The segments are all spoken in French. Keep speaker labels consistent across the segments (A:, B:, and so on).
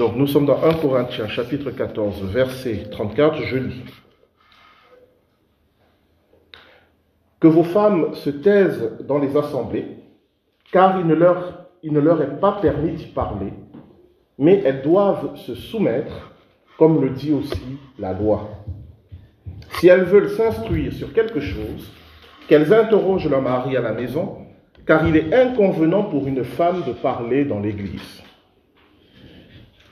A: Donc nous sommes dans 1 Corinthiens chapitre 14 verset 34, je lis. Que vos femmes se taisent dans les assemblées, car il ne leur, est pas permis d'y parler, mais elles doivent se soumettre, comme le dit aussi la loi. Si elles veulent s'instruire sur quelque chose, qu'elles interrogent leur mari à la maison, car il est inconvenant pour une femme de parler dans l'Église.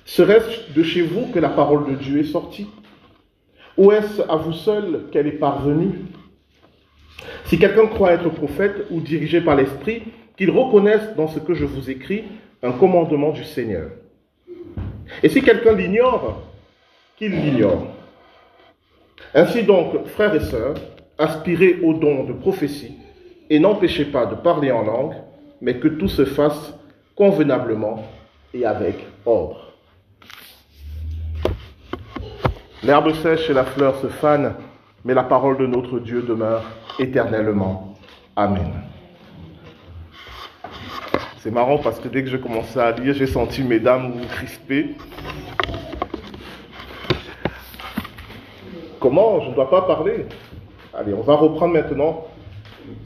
A: Serait-ce de chez vous que la parole de Dieu est sortie? Ou est-ce à vous seul qu'elle est parvenue? Si quelqu'un croit être prophète ou dirigé par l'Esprit, qu'il reconnaisse dans ce que je vous écris un commandement du Seigneur. Et si quelqu'un l'ignore, qu'il l'ignore. Ainsi donc, frères et sœurs, aspirez au don de prophétie et n'empêchez pas de parler en langue, mais que tout se fasse convenablement et avec ordre. L'herbe sèche et la fleur se fanent, mais la parole de notre Dieu demeure éternellement. Amen. C'est marrant parce que dès que je commençais à lire, j'ai senti mesdames vous crisper. Comment? Je ne dois pas parler. Allez, on va reprendre maintenant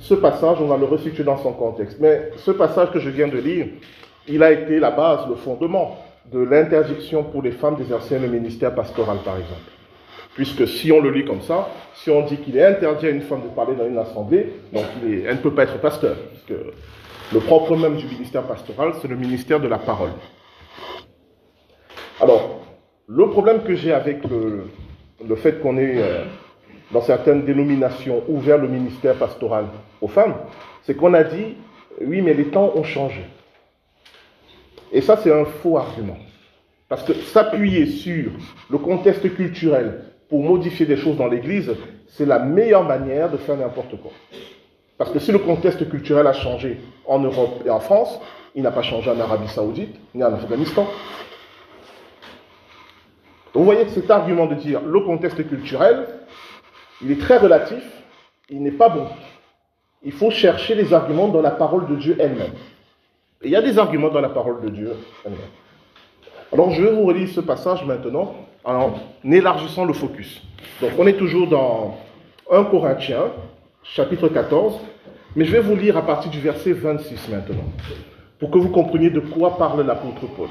A: ce passage, on va le resituer dans son contexte. Mais ce passage que je viens de lire, il a été la base, le fondement de l'interdiction pour les femmes d'exercer le ministère pastoral, par exemple. Puisque si on le lit comme ça, si on dit qu'il est interdit à une femme de parler dans une assemblée, donc elle ne peut pas être pasteur, puisque le propre même du ministère pastoral, c'est le ministère de la parole. Alors, le problème que j'ai avec le, fait qu'on ait, euh, dans certaines dénominations, ouvert le ministère pastoral aux femmes, c'est qu'on a dit, oui, mais les temps ont changé. Et ça, c'est un faux argument. Parce que s'appuyer sur le contexte culturel pour modifier des choses dans l'Église, c'est la meilleure manière de faire n'importe quoi. Parce que si le contexte culturel a changé en Europe et en France, il n'a pas changé en Arabie Saoudite ni en Afghanistan. vous voyez que cet argument de dire le contexte culturel, il est très relatif, il n'est pas bon. Il faut chercher les arguments dans la parole de Dieu elle-même. Il y a des arguments dans la parole de Dieu. Alors je vais vous relire ce passage maintenant en élargissant le focus. Donc on est toujours dans 1 Corinthiens, chapitre 14, mais je vais vous lire à partir du verset 26 maintenant, pour que vous compreniez de quoi parle l'apôtre Paul.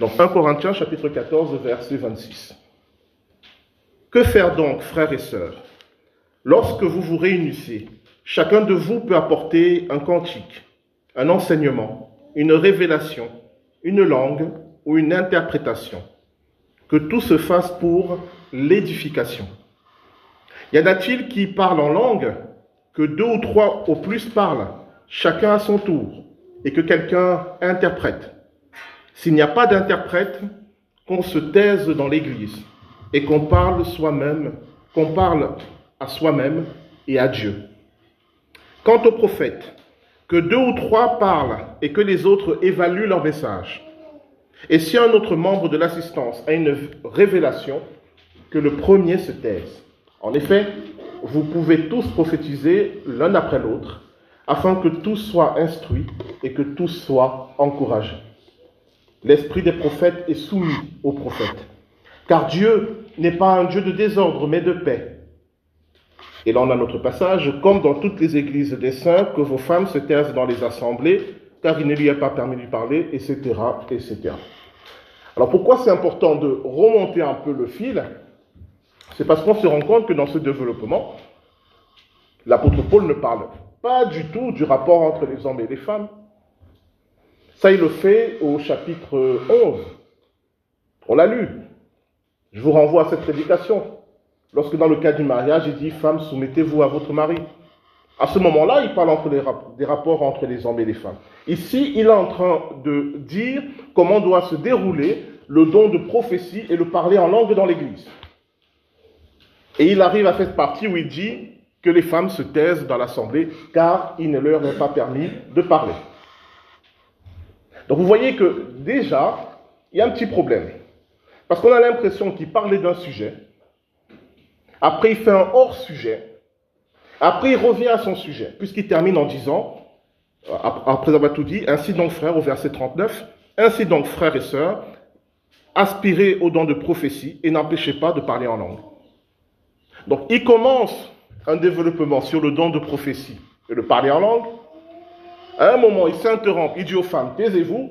A: Donc 1 Corinthiens chapitre 14, verset 26. Que faire donc, frères et sœurs Lorsque vous vous réunissez, chacun de vous peut apporter un cantique, un enseignement, une révélation, une langue ou une interprétation. Que tout se fasse pour l'édification. Y en a-t-il qui parlent en langue que deux ou trois au plus parlent, chacun à son tour, et que quelqu'un interprète? S'il n'y a pas d'interprète, qu'on se taise dans l'Église et qu'on parle soi-même, qu'on parle à soi-même et à Dieu. Quant au prophète, que deux ou trois parlent et que les autres évaluent leur message. Et si un autre membre de l'assistance a une révélation, que le premier se taise. En effet, vous pouvez tous prophétiser l'un après l'autre, afin que tous soient instruits et que tous soient encouragés. L'esprit des prophètes est soumis aux prophètes, car Dieu n'est pas un Dieu de désordre, mais de paix. Et là, on a notre passage, comme dans toutes les églises des saints, que vos femmes se taisent dans les assemblées, car il ne lui est pas permis de parler, etc., etc. Alors pourquoi c'est important de remonter un peu le fil? C'est parce qu'on se rend compte que dans ce développement, l'apôtre Paul ne parle pas du tout du rapport entre les hommes et les femmes. Ça, il le fait au chapitre 11. On l'a lu. Je vous renvoie à cette prédication. Lorsque dans le cas du mariage, il dit Femmes, soumettez-vous à votre mari. À ce moment-là, il parle entre des rapports entre les hommes et les femmes. Ici, il est en train de dire comment doit se dérouler le don de prophétie et le parler en langue dans l'Église. Et il arrive à cette partie où il dit que les femmes se taisent dans l'assemblée car il ne leur est pas permis de parler. Donc vous voyez que déjà, il y a un petit problème. Parce qu'on a l'impression qu'il parlait d'un sujet, après il fait un hors-sujet, après il revient à son sujet, puisqu'il termine en disant, après avoir tout dit, ainsi donc frère, au verset 39, Ainsi donc, frères et sœurs, aspirez au don de prophétie et n'empêchez pas de parler en langue. Donc, il commence un développement sur le don de prophétie et de parler en langue. À un moment, il s'interrompt, il dit aux femmes, taisez-vous,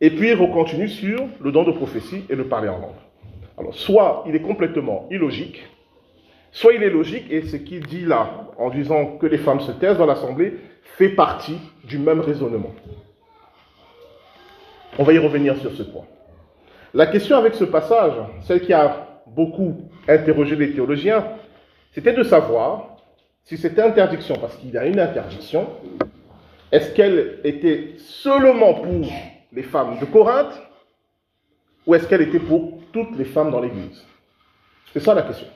A: et puis il recontinue sur le don de prophétie et de parler en langue. Alors, soit il est complètement illogique, soit il est logique, et ce qu'il dit là, en disant que les femmes se taisent dans l'assemblée, fait partie du même raisonnement. On va y revenir sur ce point. La question avec ce passage, celle qui a beaucoup interrogé les théologiens, c'était de savoir si cette interdiction, parce qu'il y a une interdiction, est-ce qu'elle était seulement pour les femmes de Corinthe ou est-ce qu'elle était pour toutes les femmes dans l'Église? C'est ça la question.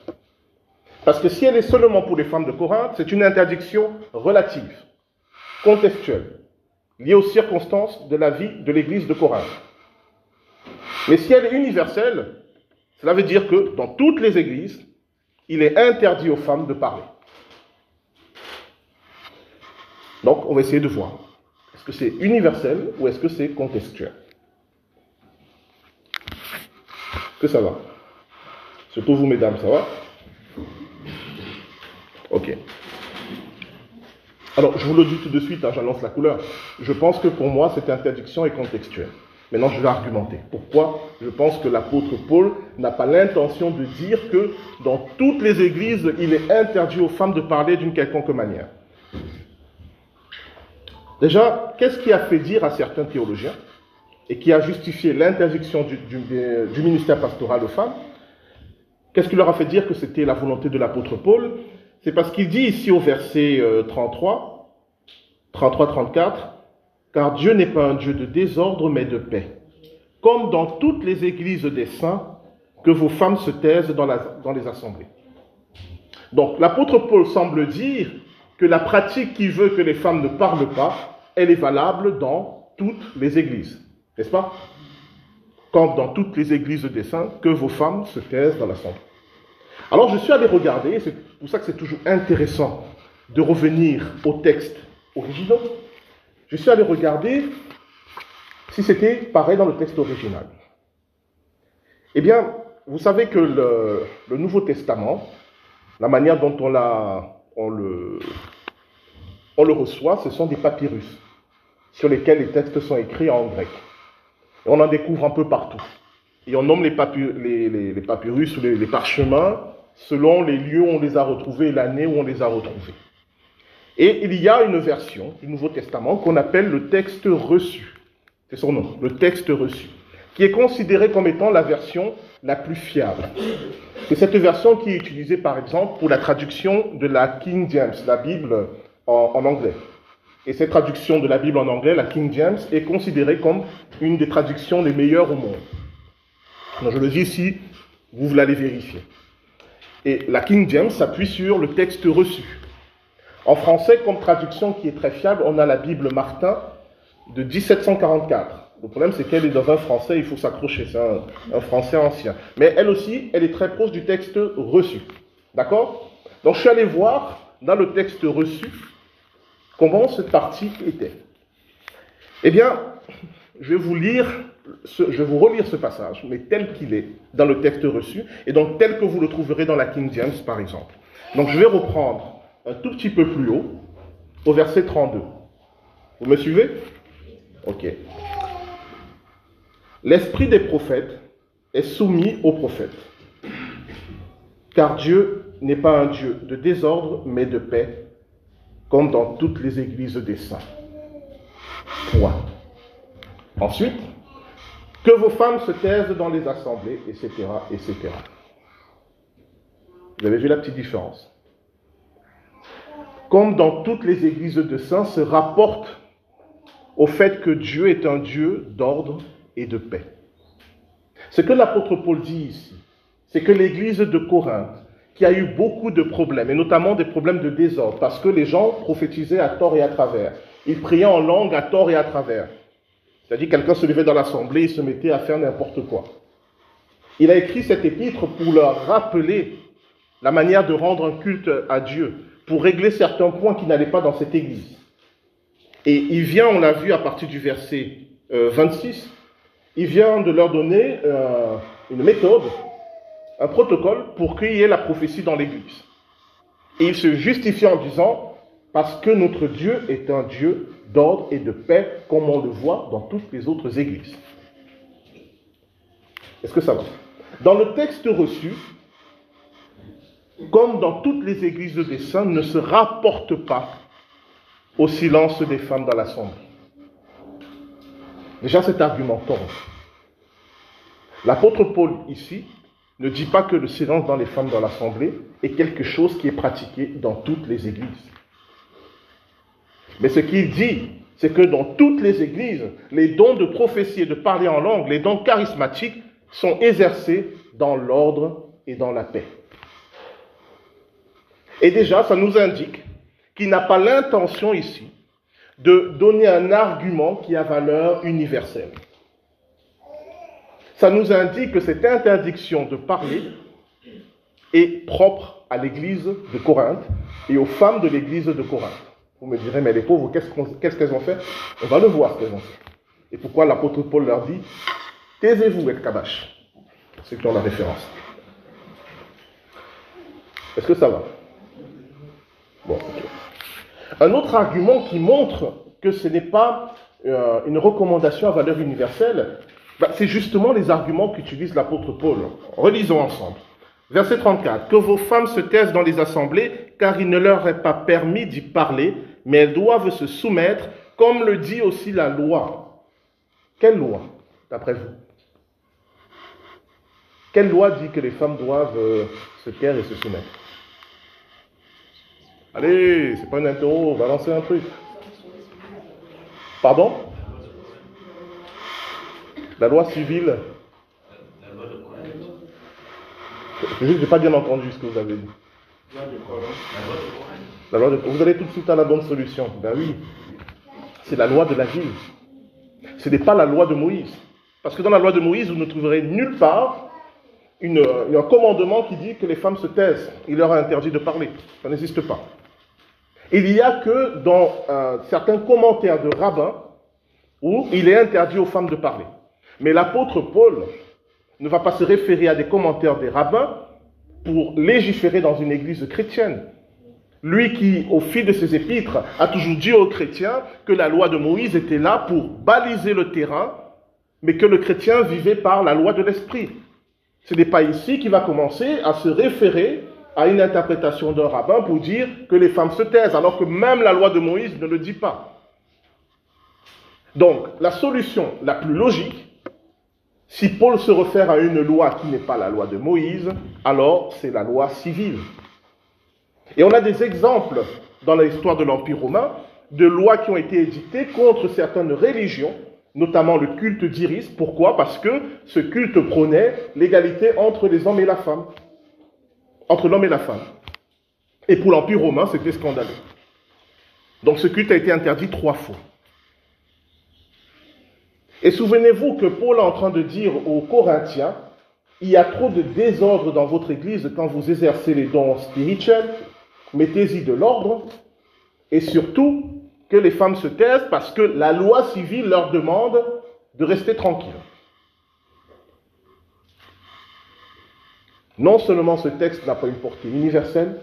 A: Parce que si elle est seulement pour les femmes de Corinthe, c'est une interdiction relative, contextuelle, liée aux circonstances de la vie de l'Église de Corinthe. Mais si elle est universelle, cela veut dire que dans toutes les églises, il est interdit aux femmes de parler. Donc, on va essayer de voir. Est-ce que c'est universel ou est-ce que c'est contextuel? Que ça va? Surtout vous, mesdames, ça va? Ok. Alors, je vous le dis tout de suite, hein, j'annonce la couleur. Je pense que pour moi, cette interdiction est contextuelle. Maintenant, je vais argumenter. Pourquoi? Je pense que l'apôtre Paul n'a pas l'intention de dire que dans toutes les églises, il est interdit aux femmes de parler d'une quelconque manière. Déjà, qu'est-ce qui a fait dire à certains théologiens et qui a justifié l'interdiction du, ministère pastoral aux femmes? Qu'est-ce qui leur a fait dire que c'était la volonté de l'apôtre Paul C'est parce qu'il dit ici au verset 33, 33-34, car Dieu n'est pas un Dieu de désordre, mais de paix. Comme dans toutes les églises des saints, que vos femmes se taisent dans, dans les assemblées. Donc l'apôtre Paul semble dire que la pratique qui veut que les femmes ne parlent pas, elle est valable dans toutes les églises. N'est-ce pas? Comme dans toutes les églises des saints, que vos femmes se taisent dans l'assemblée. Alors je suis allé regarder, c'est pour ça que c'est toujours intéressant de revenir au texte originaux je suis allé regarder si c'était pareil dans le texte original. Eh bien, vous savez que le, Nouveau Testament, la manière dont on, on, le, on le reçoit, ce sont des papyrus sur lesquels les textes sont écrits en grec. Et on en découvre un peu partout. Et on nomme les, les, papyrus ou les, les parchemins selon les lieux où on les a retrouvés et l'année où on les a retrouvés. Et il y a une version du Nouveau Testament qu'on appelle le texte reçu. C'est son nom, le texte reçu, qui est considéré comme étant la version la plus fiable. C'est cette version qui est utilisée par exemple pour la traduction de la King James, la Bible en, anglais. Et cette traduction de la Bible en anglais, la King James, est considérée comme une des traductions les meilleures au monde. Je le dis ici, vous l'allez vérifier. Et la King James s'appuie sur le texte reçu. En français, comme traduction qui est très fiable, on a la Bible Martin de 1744. Le problème, c'est qu'elle est dans un français, il faut s'accrocher, c'est un, français ancien. Mais elle aussi, elle est très proche du texte reçu. D'accord? Donc je suis allé voir dans le texte reçu comment cette partie était. Eh bien, je vais vous lire, je vais vous relire ce passage, mais tel qu'il est dans le texte reçu, et donc tel que vous le trouverez dans la King James, par exemple. Donc je vais reprendre un tout petit peu plus haut, au verset 32. Vous me suivez? Ok. L'esprit des prophètes est soumis aux prophètes. Car Dieu n'est pas un Dieu de désordre, mais de paix, comme dans toutes les églises des saints. Point. Ensuite, que vos femmes se taisent dans les assemblées, etc., etc. Vous avez vu la petite différence? Comme dans toutes les églises de saints, se rapporte au fait que Dieu est un Dieu d'ordre et de paix. Ce que l'apôtre Paul dit ici, c'est que l'église de Corinthe, qui a eu beaucoup de problèmes, et notamment des problèmes de désordre, parce que les gens prophétisaient à tort et à travers. Ils priaient en langue à tort et à travers. C'est-à-dire quelqu'un se levait dans l'assemblée et se mettait à faire n'importe quoi. Il a écrit cet épître pour leur rappeler la manière de rendre un culte à Dieu, pour régler certains points qui n'allaient pas dans cette église. Et il vient, on l'a vu à partir du verset 26, il vient de leur donner euh, une méthode, un protocole pour qu'il y ait la prophétie dans l'Église. Et il se justifie en disant, parce que notre Dieu est un Dieu d'ordre et de paix, comme on le voit dans toutes les autres églises. Est-ce que ça va? Dans le texte reçu, comme dans toutes les églises de dessin, ne se rapporte pas au silence des femmes dans l'assemblée. Déjà, cet argument tombe. L'apôtre Paul, ici, ne dit pas que le silence dans les femmes dans l'assemblée est quelque chose qui est pratiqué dans toutes les églises. Mais ce qu'il dit, c'est que dans toutes les églises, les dons de prophétie et de parler en langue, les dons charismatiques sont exercés dans l'ordre et dans la paix. Et déjà, ça nous indique qu'il n'a pas l'intention ici de donner un argument qui a valeur universelle. Ça nous indique que cette interdiction de parler est propre à l'église de Corinthe et aux femmes de l'église de Corinthe. Vous me direz, mais les pauvres, qu'est-ce qu'elles ont fait? On va le voir ce qu'elles ont fait. Et pourquoi l'apôtre Paul leur dit, taisez-vous, et Kabash, ceux qui la référence. Est-ce que ça va? Un autre argument qui montre que ce n'est pas euh, une recommandation à valeur universelle, bah, c'est justement les arguments qu'utilise l'apôtre Paul. Relisons ensemble. Verset 34. Que vos femmes se taisent dans les assemblées, car il ne leur est pas permis d'y parler, mais elles doivent se soumettre, comme le dit aussi la loi. Quelle loi, d'après vous? Quelle loi dit que les femmes doivent euh, se taire et se soumettre? Allez, c'est pas une interro, lancer un truc. Pardon? La loi civile. Je n'ai pas bien entendu ce que vous avez dit. La loi de... Vous allez tout de suite à la bonne solution. Ben oui, c'est la loi de la ville. Ce n'est pas la loi de Moïse. Parce que dans la loi de Moïse, vous ne trouverez nulle part une, un commandement qui dit que les femmes se taisent. Il leur a interdit de parler. Ça n'existe pas. Il n'y a que dans euh, certains commentaires de rabbins où il est interdit aux femmes de parler. Mais l'apôtre Paul ne va pas se référer à des commentaires des rabbins pour légiférer dans une église chrétienne. Lui qui, au fil de ses épîtres, a toujours dit aux chrétiens que la loi de Moïse était là pour baliser le terrain, mais que le chrétien vivait par la loi de l'esprit. Ce n'est pas ici qu'il va commencer à se référer à une interprétation d'un rabbin pour dire que les femmes se taisent, alors que même la loi de Moïse ne le dit pas. Donc, la solution la plus logique, si Paul se réfère à une loi qui n'est pas la loi de Moïse, alors c'est la loi civile. Et on a des exemples dans l'histoire de l'Empire romain de lois qui ont été édictées contre certaines religions, notamment le culte d'Iris. Pourquoi? Parce que ce culte prônait l'égalité entre les hommes et la femme entre l'homme et la femme. Et pour l'Empire romain, c'était scandaleux. Donc ce culte a été interdit trois fois. Et souvenez-vous que Paul est en train de dire aux Corinthiens, il y a trop de désordre dans votre Église quand vous exercez les dons spirituels, mettez-y de l'ordre, et surtout que les femmes se taisent parce que la loi civile leur demande de rester tranquilles. Non seulement ce texte n'a pas une portée universelle,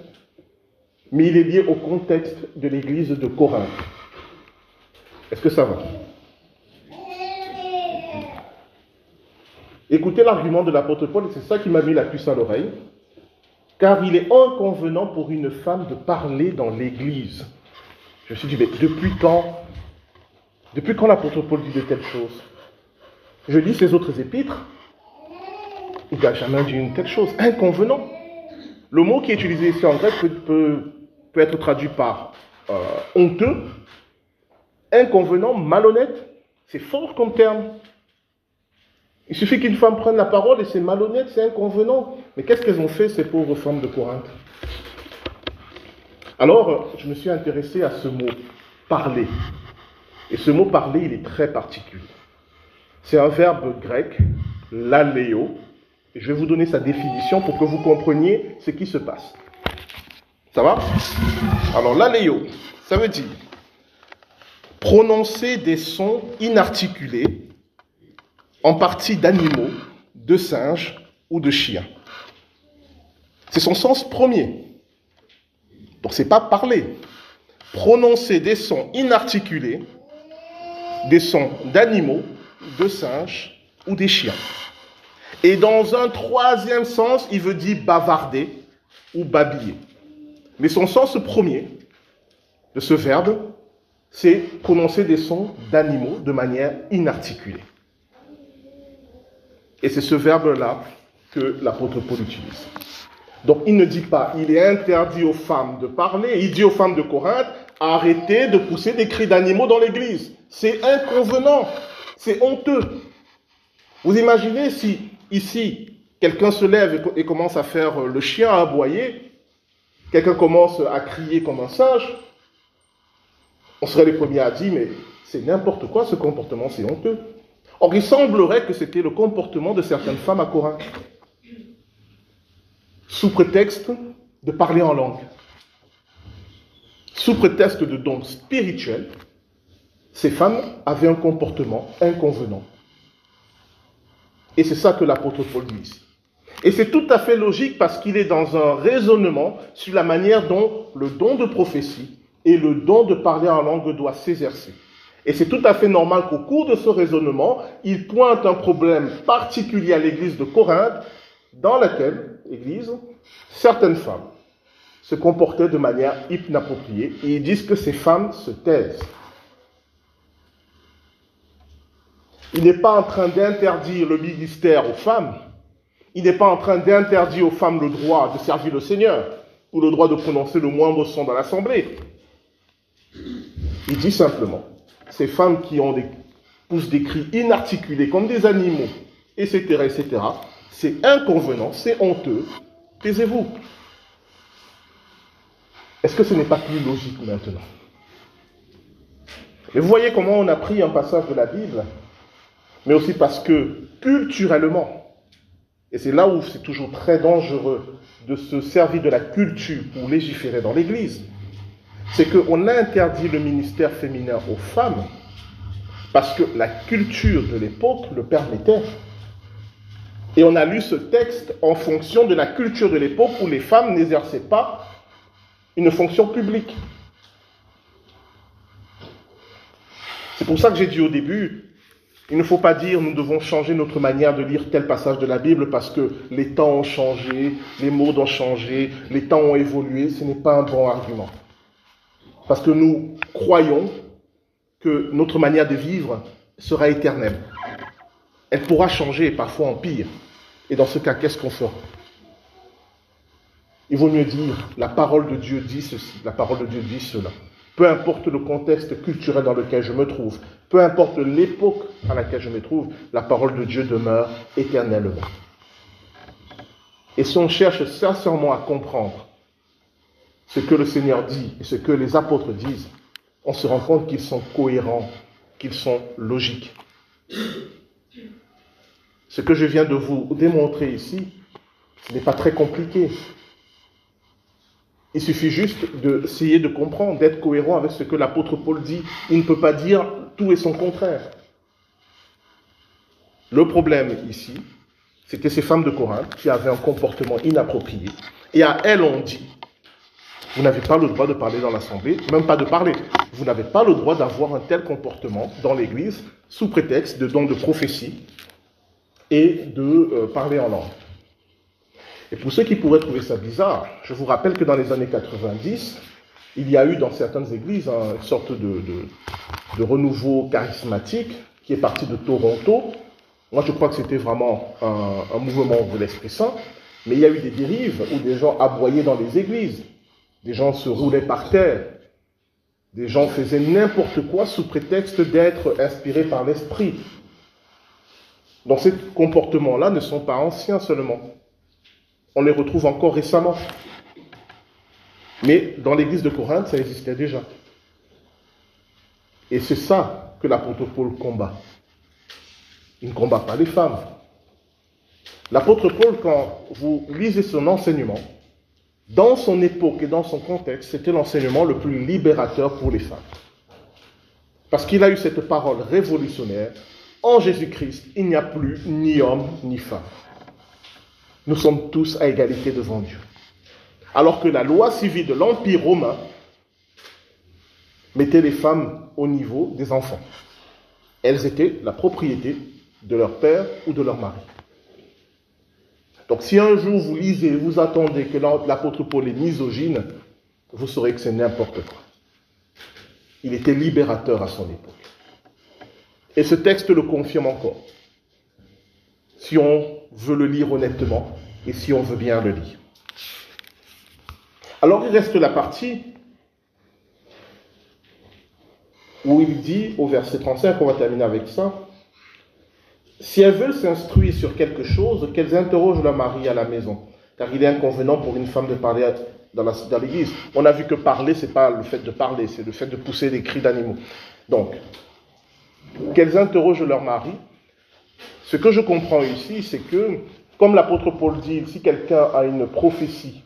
A: mais il est lié au contexte de l'église de Corinthe. Est-ce que ça va? Écoutez l'argument de l'apôtre Paul, et c'est ça qui m'a mis la puce à l'oreille. Car il est inconvenant pour une femme de parler dans l'église. Je me suis dit, mais depuis quand Depuis quand l'apôtre Paul dit de telles choses? Je lis ses autres épîtres, il n'a jamais dit une telle chose. Inconvenant. Le mot qui est utilisé ici en grec peut, être traduit par euh, honteux, inconvenant, malhonnête. C'est fort comme terme. Il suffit qu'une femme prenne la parole et c'est malhonnête, c'est inconvenant. Mais qu'est-ce qu'elles ont fait, ces pauvres femmes de Corinthe? Alors, je me suis intéressé à ce mot, parler. Et ce mot parler, il est très particulier. C'est un verbe grec, laléo, je vais vous donner sa définition pour que vous compreniez ce qui se passe. Ça va? Alors, l'aléo, ça veut dire prononcer des sons inarticulés, en partie d'animaux, de singes ou de chiens. C'est son sens premier. Donc c'est pas parler. Prononcer des sons inarticulés, des sons d'animaux, de singes ou des chiens. Et dans un troisième sens, il veut dire bavarder ou babiller. Mais son sens premier de ce verbe, c'est prononcer des sons d'animaux de manière inarticulée. Et c'est ce verbe-là que l'apôtre Paul utilise. Donc il ne dit pas, il est interdit aux femmes de parler, il dit aux femmes de Corinthe, arrêtez de pousser des cris d'animaux dans l'église. C'est inconvenant, c'est honteux. Vous imaginez si ici, quelqu'un se lève et commence à faire le chien à aboyer, quelqu'un commence à crier comme un singe, on serait les premiers à dire, mais c'est n'importe quoi ce comportement, c'est honteux. Or, il semblerait que c'était le comportement de certaines femmes à Corinthe, sous prétexte de parler en langue, sous prétexte de dons spirituels, ces femmes avaient un comportement inconvenant. Et c'est ça que l'apôtre Paul dit ici. Et c'est tout à fait logique parce qu'il est dans un raisonnement sur la manière dont le don de prophétie et le don de parler en langue doit s'exercer. Et c'est tout à fait normal qu'au cours de ce raisonnement, il pointe un problème particulier à l'église de Corinthe, dans laquelle, église, certaines femmes se comportaient de manière inappropriée, et ils disent que ces femmes se taisent. Il n'est pas en train d'interdire le ministère aux femmes, il n'est pas en train d'interdire aux femmes le droit de servir le Seigneur, ou le droit de prononcer le moindre son dans l'assemblée. Il dit simplement, ces femmes qui ont des, poussent des cris inarticulés comme des animaux, etc., etc., c'est inconvenant, c'est honteux, taisez-vous. Est-ce que ce n'est pas plus logique maintenant? Et vous voyez comment on a pris un passage de la Bible, mais aussi parce que culturellement, et c'est là où c'est toujours très dangereux de se servir de la culture pour légiférer dans l'Église, c'est qu'on a interdit le ministère féminin aux femmes parce que la culture de l'époque le permettait. Et on a lu ce texte en fonction de la culture de l'époque où les femmes n'exerçaient pas une fonction publique. C'est pour ça que j'ai dit au début, il ne faut pas dire nous devons changer notre manière de lire tel passage de la Bible parce que les temps ont changé, les mots ont changé, les temps ont évolué. Ce n'est pas un bon argument. Parce que nous croyons que notre manière de vivre sera éternelle. Elle pourra changer, parfois en pire. Et dans ce cas, qu'est-ce qu'on fera? Il vaut mieux dire, la parole de Dieu dit ceci, la parole de Dieu dit cela. Peu importe le contexte culturel dans lequel je me trouve, peu importe l'époque à laquelle je me trouve, la parole de Dieu demeure éternellement. Et si on cherche sincèrement à comprendre ce que le Seigneur dit et ce que les apôtres disent, on se rend compte qu'ils sont cohérents, qu'ils sont logiques. Ce que je viens de vous démontrer ici, ce n'est pas très compliqué. Il suffit juste d'essayer de comprendre, d'être cohérent avec ce que l'apôtre Paul dit. Il ne peut pas dire tout et son contraire. Le problème ici, c'était ces femmes de Corinthe qui avaient un comportement inapproprié. Et à elles, on dit, vous n'avez pas le droit de parler dans l'assemblée, même pas de parler. Vous n'avez pas le droit d'avoir un tel comportement dans l'Église sous prétexte de don de prophétie et de euh, parler en langue. Et pour ceux qui pourraient trouver ça bizarre, je vous rappelle que dans les années 90, il y a eu dans certaines églises une sorte de, de renouveau charismatique qui est parti de Toronto. Moi, je crois que c'était vraiment un, un mouvement de l'Esprit Saint. Mais il y a eu des dérives où des gens aboyaient dans les églises. Des gens se roulaient par terre. Des gens faisaient n'importe quoi sous prétexte d'être inspirés par l'Esprit. Donc ces comportements-là ne sont pas anciens seulement. On les retrouve encore récemment. Mais dans l'église de Corinthe, ça existait déjà. Et c'est ça que l'apôtre Paul combat. Il ne combat pas les femmes. L'apôtre Paul, quand vous lisez son enseignement, dans son époque et dans son contexte, c'était l'enseignement le plus libérateur pour les femmes. Parce qu'il a eu cette parole révolutionnaire. En Jésus-Christ, il n'y a plus ni homme ni femme. Nous sommes tous à égalité devant Dieu. Alors que la loi civile de l'Empire romain mettait les femmes au niveau des enfants. Elles étaient la propriété de leur père ou de leur mari. Donc si un jour vous lisez, vous attendez que l'apôtre Paul est misogyne, vous saurez que c'est n'importe quoi. Il était libérateur à son époque. Et ce texte le confirme encore. Si on veut le lire honnêtement et si on veut bien le lire. Alors il reste la partie où il dit au verset 35, on va terminer avec ça, si elles veulent s'instruire sur quelque chose, qu'elles interrogent leur mari à la maison. Car il est inconvenant pour une femme de parler dans l'église. On a vu que parler, ce n'est pas le fait de parler, c'est le fait de pousser des cris d'animaux. Donc, qu'elles interrogent leur mari. Ce que je comprends ici, c'est que, comme l'apôtre Paul dit, si quelqu'un a une prophétie,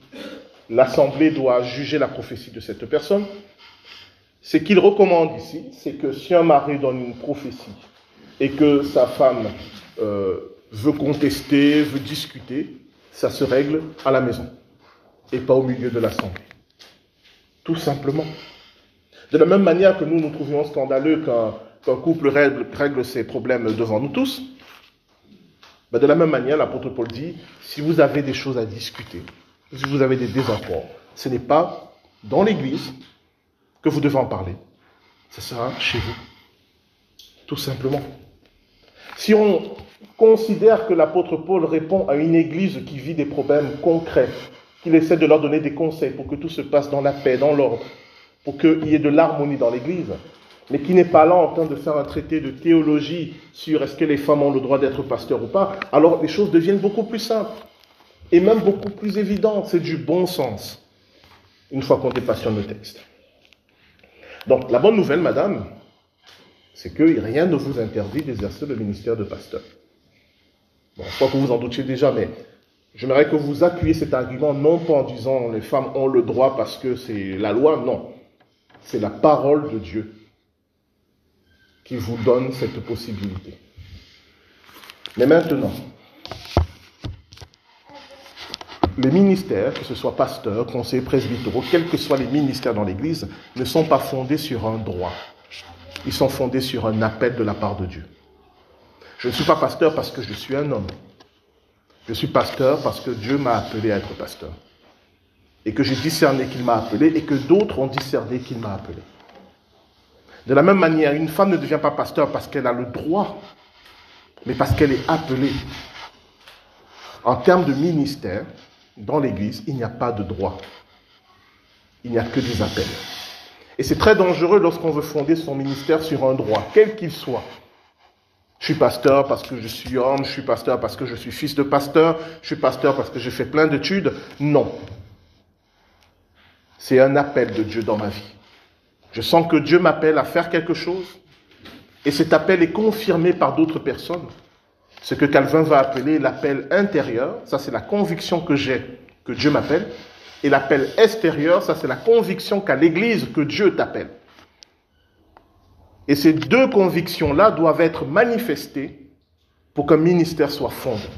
A: l'assemblée doit juger la prophétie de cette personne. Ce qu'il recommande ici, c'est que si un mari donne une prophétie et que sa femme euh, veut contester, veut discuter, ça se règle à la maison et pas au milieu de l'assemblée. Tout simplement. De la même manière que nous nous trouvions scandaleux qu'un couple règle, ses problèmes devant nous tous, ben de la même manière, l'apôtre Paul dit, si vous avez des choses à discuter, si vous avez des désaccords, ce n'est pas dans l'Église que vous devez en parler. Ce sera chez vous. Tout simplement. Si on considère que l'apôtre Paul répond à une Église qui vit des problèmes concrets, qu'il essaie de leur donner des conseils pour que tout se passe dans la paix, dans l'ordre, pour qu'il y ait de l'harmonie dans l'Église, mais qui n'est pas là en train de faire un traité de théologie sur est-ce que les femmes ont le droit d'être pasteurs ou pas, alors les choses deviennent beaucoup plus simples et même beaucoup plus évidentes. C'est du bon sens, une fois qu'on dépassionne le texte. Donc la bonne nouvelle, madame, c'est que rien ne vous interdit d'exercer le ministère de pasteur. Bon, je crois que vous en doutiez déjà, mais j'aimerais que vous appuyez cet argument non pas en disant les femmes ont le droit parce que c'est la loi, non. C'est la parole de Dieu qui vous donne cette possibilité. Mais maintenant, les ministères, que ce soit pasteurs, conseillers presbytéraux, quels que soient les ministères dans l'Église, ne sont pas fondés sur un droit. Ils sont fondés sur un appel de la part de Dieu. Je ne suis pas pasteur parce que je suis un homme. Je suis pasteur parce que Dieu m'a appelé à être pasteur. Et que j'ai discerné qu'il m'a appelé et que d'autres ont discerné qu'il m'a appelé. De la même manière, une femme ne devient pas pasteur parce qu'elle a le droit, mais parce qu'elle est appelée. En termes de ministère, dans l'Église, il n'y a pas de droit. Il n'y a que des appels. Et c'est très dangereux lorsqu'on veut fonder son ministère sur un droit, quel qu'il soit. Je suis pasteur parce que je suis homme, je suis pasteur parce que je suis fils de pasteur, je suis pasteur parce que j'ai fait plein d'études. Non. C'est un appel de Dieu dans ma vie. Je sens que Dieu m'appelle à faire quelque chose et cet appel est confirmé par d'autres personnes. Ce que Calvin va appeler l'appel intérieur, ça c'est la conviction que j'ai que Dieu m'appelle. Et l'appel extérieur, ça c'est la conviction qu'a l'Église que Dieu t'appelle. Et ces deux convictions-là doivent être manifestées pour qu'un ministère soit fondé.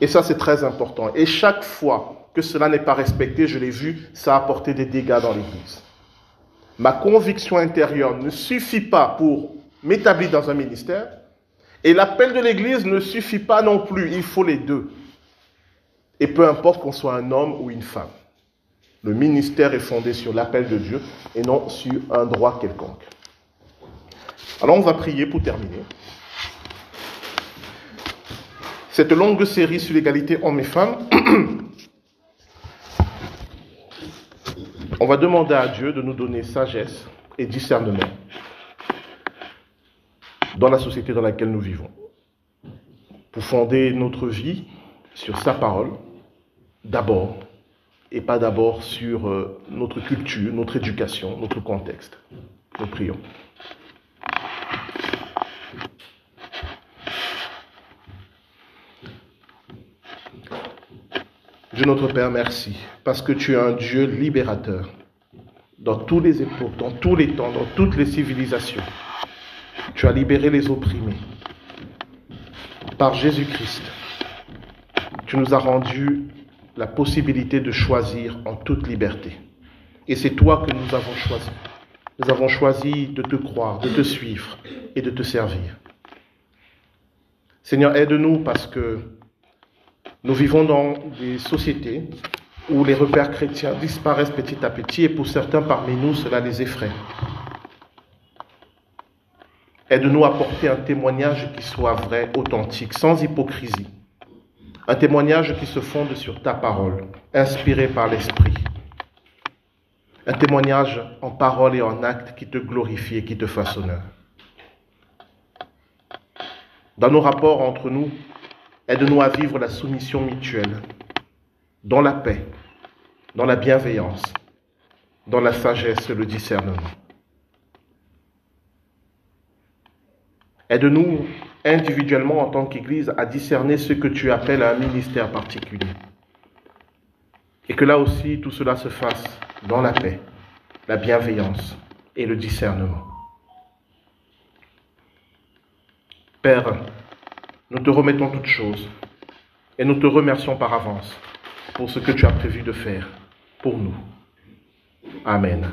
A: Et ça, c'est très important. Et chaque fois que cela n'est pas respecté, je l'ai vu, ça a apporté des dégâts dans l'Église. Ma conviction intérieure ne suffit pas pour m'établir dans un ministère. Et l'appel de l'Église ne suffit pas non plus, il faut les deux. Et peu importe qu'on soit un homme ou une femme. Le ministère est fondé sur l'appel de Dieu et non sur un droit quelconque. Alors on va prier pour terminer. Cette longue série sur l'égalité hommes et femmes, on va demander à Dieu de nous donner sagesse et discernement dans la société dans laquelle nous vivons, pour fonder notre vie sur sa parole, d'abord, et pas d'abord sur euh, notre culture, notre éducation, notre contexte. Nous prions. Dieu notre Père, merci, parce que tu es un Dieu libérateur. dans tous les époques, dans tous les temps, dans toutes les civilisations. Tu as libéré les opprimés. Par Jésus-Christ, tu nous as rendu la possibilité de choisir en toute liberté. Et c'est toi que nous avons choisi. Nous avons choisi de te croire, de te suivre et de te servir. Seigneur, aide-nous parce que nous vivons dans des sociétés où les repères chrétiens disparaissent petit à petit et pour certains parmi nous, cela les effraie. Aide-nous à porter un témoignage qui soit vrai, authentique, sans hypocrisie. Un témoignage qui se fonde sur ta parole, inspiré par l'Esprit. Un témoignage en parole et en acte qui te glorifie et qui te fasse honneur. Dans nos rapports entre nous, aide-nous à vivre la soumission mutuelle, dans la paix, dans la bienveillance, dans la sagesse et le discernement. Aide-nous individuellement en tant qu'Église à discerner ce que tu appelles un ministère particulier. Et que là aussi, tout cela se fasse dans la paix, la bienveillance et le discernement. Père, nous te remettons toutes choses et nous te remercions par avance pour ce que tu as prévu de faire pour nous. Amen.